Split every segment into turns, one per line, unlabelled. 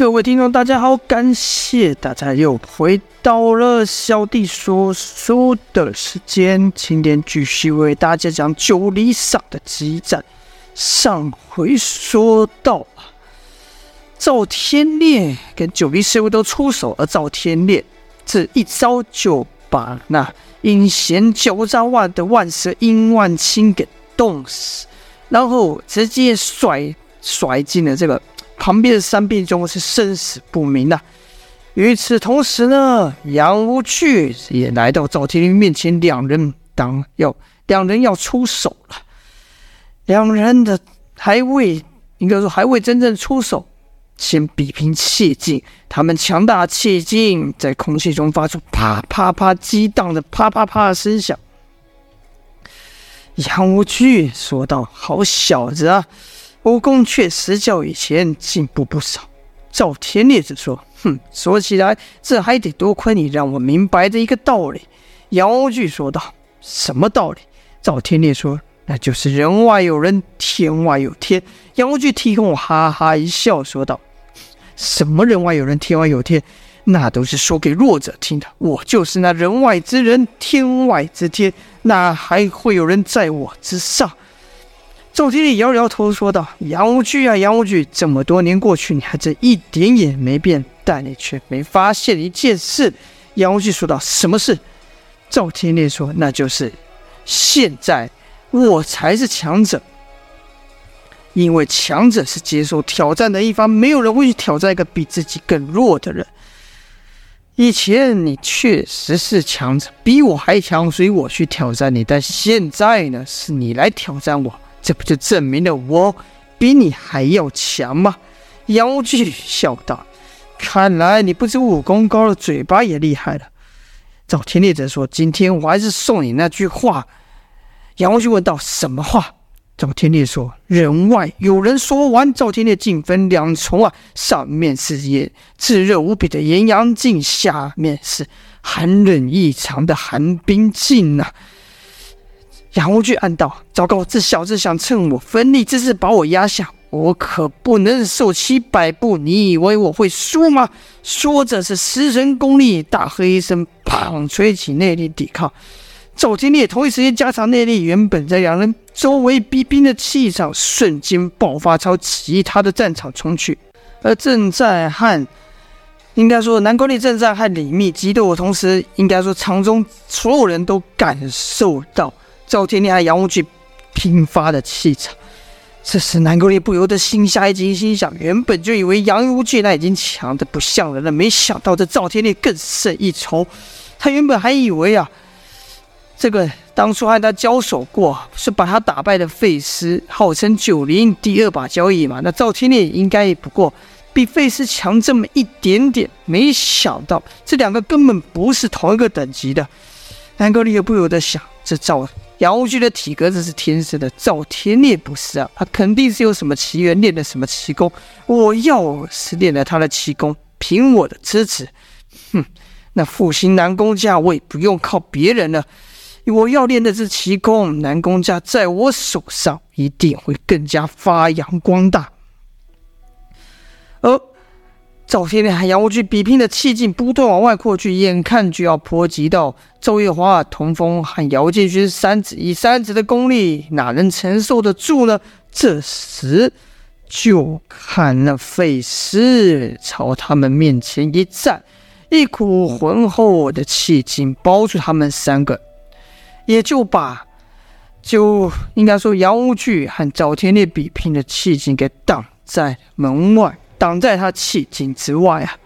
各位听众，大家好，感谢大家又回到了小弟说书的时间。今天继续为大家讲九里桑的激战。上回说到啊，赵天烈跟九黎师傅都出手，而赵天烈这一招就把那阴险狡诈万的万蛇殷万青给冻死，然后直接甩甩进了这个。旁边的山壁中是生死不明的。与此同时呢，杨无惧也来到赵天烈面前，两人当要两人要出手了。两人的还未应该说还未真正出手，先比拼气劲。他们强大气劲在空气中发出啪啪啪激荡的啪啪啪的声响。杨无惧说道：“好小子啊！”武功确实较以前进步不少。赵天烈子说：“哼，说起来，这还得多亏你让我明白的一个道理。”杨无惧说道：“什么道理？”赵天烈说：“那就是人外有人，天外有天。”杨无惧听后哈哈一笑，说道：“什么人外有人，天外有天？那都是说给弱者听的。我就是那人外之人，天外之天，哪还会有人在我之上？”赵天烈摇摇头说道：“杨无惧啊，杨无惧，这么多年过去，你还真一点也没变，但你却没发现一件事。”杨无惧说道：“什么事？”赵天烈说：“那就是现在我才是强者，因为强者是接受挑战的一方，没有人会去挑战一个比自己更弱的人。以前你确实是强者，比我还强，所以我去挑战你，但现在呢，是你来挑战我。”这不就证明了我比你还要强吗？杨无惧笑道：“看来你不止武功高了，嘴巴也厉害了。”赵天烈则说：“今天我还是送你那句话。”杨无惧问道：“什么话？”赵天烈说：“人外有人。”说完，赵天烈竟分两重啊，上面是炎炙热无比的炎阳镜，下面是寒冷异常的寒冰镜呐、啊。杨无惧暗道：“糟糕，这小子想趁我奋力之势把我压下，我可不能受其摆布。你以为我会输吗？”说着，是失神功力，大喝一声，砰！吹起内力抵抗。赵天烈同一时间加强内力，原本在两人周围逼兵的气场瞬间爆发，朝其他的战场冲去。而正在和应该说南宫烈正在和李密激斗的同时，应该说场中所有人都感受到。赵天烈和杨无惧拼发的气场，这时南宫烈不由得心下一惊，心想：原本就以为杨无惧那已经强得不像人了，没想到这赵天烈更胜一筹。他原本还以为啊，这个当初和他交手过，是把他打败的费斯，号称九灵第二把交椅嘛。那赵天烈应该不过比费斯强这么一点点，没想到这两个根本不是同一个等级的。南宫烈不由得想：这赵。杨无惧的体格子是天生的，赵天烈不是啊，他肯定是有什么奇缘，练的什么奇功。我要是练了他的奇功，凭我的资质，哼，那复兴南宫家我也不用靠别人了。我要练的是奇功，南宫家在我手上一定会更加发扬光大。而。赵天烈和杨无惧比拼的气劲不断往外扩去，眼看就要波及到周月华、童风和姚建勋三子，以三子的功力，哪能承受得住呢？这时，就看那费师朝他们面前一站，一股浑厚的气劲包住他们三个，也就把就应该说杨无惧和赵天烈比拼的气劲给挡在门外。挡在他气劲之外啊！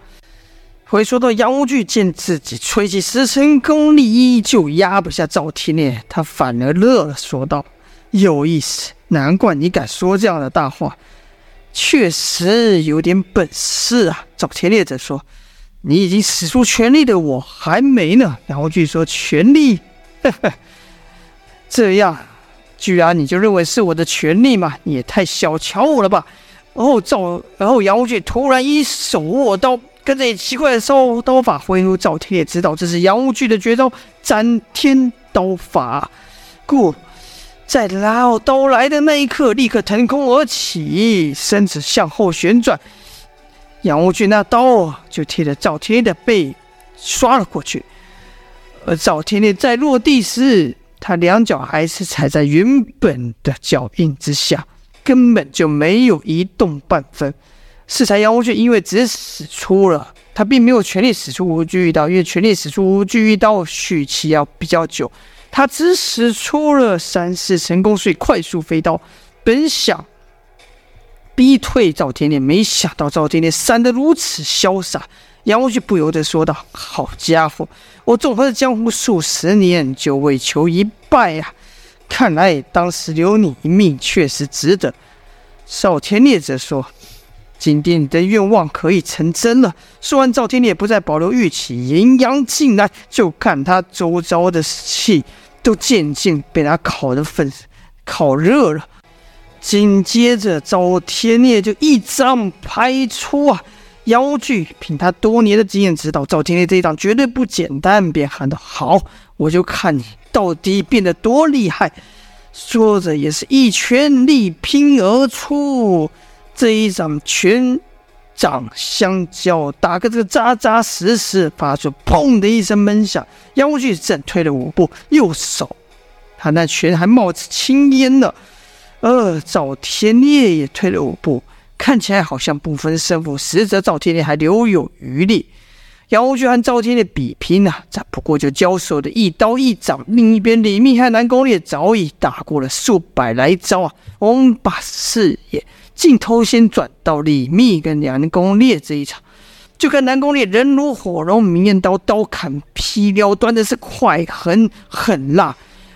回说到杨无惧见自己吹起十成功力依旧压不下赵天烈，他反而乐了，说道：“有意思，难怪你敢说这样的大话，确实有点本事啊。”赵天烈则说：“你已经使出全力的，我还没呢。”杨无惧说：“全力？呵呵，这样，居然你就认为是我的全力吗？你也太小瞧我了吧！”然后赵，然后杨无惧突然一手握刀，跟着奇怪的烧刀法挥出。赵天烈知道这是杨无惧的绝招——斩天刀法，故在拉刀来的那一刻，立刻腾空而起，身子向后旋转，杨无惧那刀就贴着赵天烈的背刷了过去，而赵天烈在落地时，他两脚还是踩在原本的脚印之下，根本就没有移动半分。适才杨无惧因为只使出了，他并没有全力使出无惧一刀，因为全力使出无惧一刀续期要比较久，他只使出了三式神功所以快速飞刀，本想逼退赵天烈，没想到赵天烈闪得如此潇洒，杨无惧不由得说道：“好家伙，我纵横江湖数十年，就为求一败啊！看来当时留你一命确实值得。”赵天烈则说。今天你的愿望可以成真了。说完，赵天烈不再保留玉器，迎阳进来，就看他周遭的气都渐渐被他烤得粉、烤热了。紧接着，赵天烈就一掌拍出啊！妖无惧凭他多年的经验知道，赵天烈这一掌绝对不简单，便喊道：“好，我就看你到底变得多厉害！”说着，也是一拳力拼而出。这一掌拳掌相交，打个这个扎扎实实，发出砰的一声闷响。妖无惧正退了五步，右手他那拳还冒着青烟呢。呃，赵天烈也退了五步，看起来好像不分胜负，实则赵天烈还留有余力。杨无惧和赵天烈比拼啊，这不过就交手的一刀一掌。另一边，李密和南宫烈早已打过了数百来招啊。我们把视野。镜头先转到李密跟南宫烈这一场，就看南宫烈人如火龙，明艳刀刀砍劈撩，端的是快狠狠辣。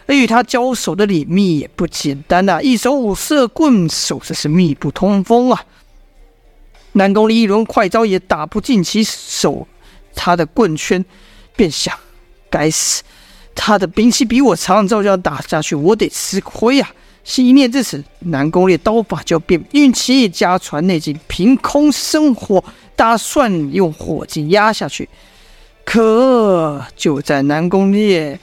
而与他交手的李密也不简单呐、一手五色棍，手的是密不通风啊。南宫烈一轮快招也打不进其手，他的棍圈便想：该死，他的兵器比我长，照这样打下去，我得吃亏呀啊。一念至此，南宫烈刀法就变，运气家传内劲，凭空生火，打算用火劲压下去。可就在南宫烈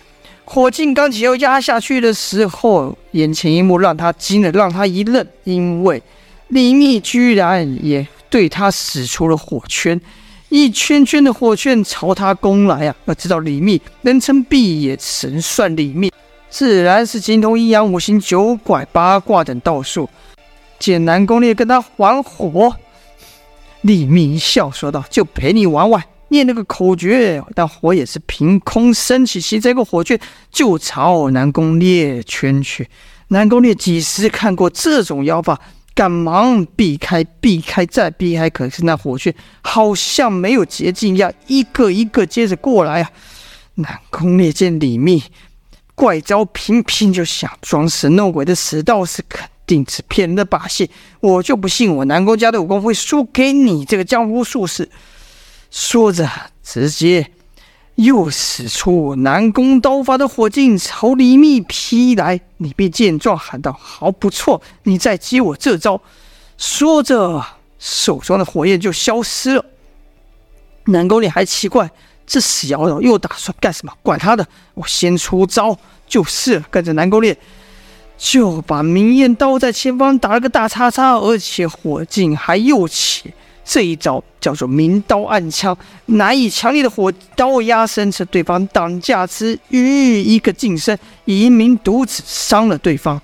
火劲刚起要压下去的时候，眼前一幕让他惊了，让他一愣，因为李密居然也对他使出了火圈，一圈圈的火圈朝他攻来啊！要知道李密人称碧野神算李密。自然是精通阴阳五行、九拐八卦等道术。简南宫烈跟他玩火，李密一笑说道：“就陪你玩玩，念那个口诀，但火也是凭空升起，形成一个火圈，就朝南宫烈圈去。”南宫烈几时看过这种妖法，赶忙避开，避开再避开，可是那火圈好像没有捷径一样，一个一个接着过来啊！南宫烈见李密。怪招频频，就想装神弄鬼的死道士，肯定是骗人的把戏。我就不信我南宫家的武功会输给你这个江湖术士。说着，直接又使出南宫刀法的火劲朝李密劈来。李密见状喊道：“好，不错，你再接我这招。”说着，手中的火焰就消失了。南宫烈还奇怪。这死妖又打算干什么？管他的，我先出招就是了。跟着南宫烈，就把明艳刀在前方打了个大叉叉，而且火劲还又起。这一招叫做明刀暗枪，难以强烈的火刀压身，趁对方挡架之余，一个近身，以一名独子伤了对方。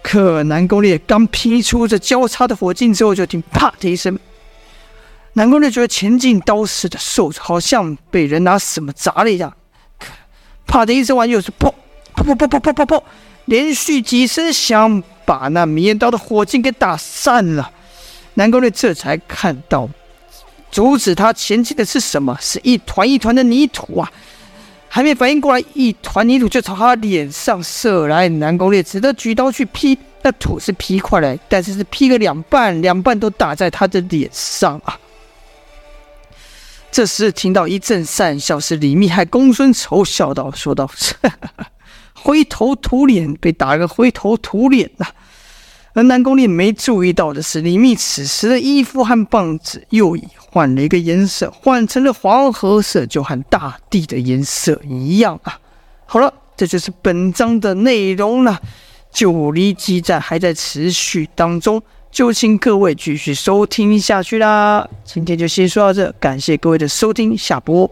可南宫烈刚劈出这交叉的火劲之后，就听啪的一声。南宫烈觉得前进刀似的手好像被人拿什么砸了一下，啪的一声完，又是砰砰砰砰砰砰砰，连续几声响，把那明艳刀的火劲给打散了。南宫烈这才看到，阻止他前进的是什么？是一团一团的泥土啊！还没反应过来，一团泥土就朝他脸上射来。南宫烈只得举刀去劈，那土是劈过来，但是是劈个两半，两半都打在他的脸上啊！这时听到一阵讪笑，是李密还公孙丑笑道：“说道，灰头土脸，被打个灰头土脸呐。”而南宫烈没注意到的是，李密此时的衣服和棒子又已换了一个颜色，换成了黄褐色，就和大地的颜色一样啊。好了，这就是本章的内容了。九黎激战还在持续当中。就请各位继续收听下去啦。今天就先说到这，感谢各位的收听，下播。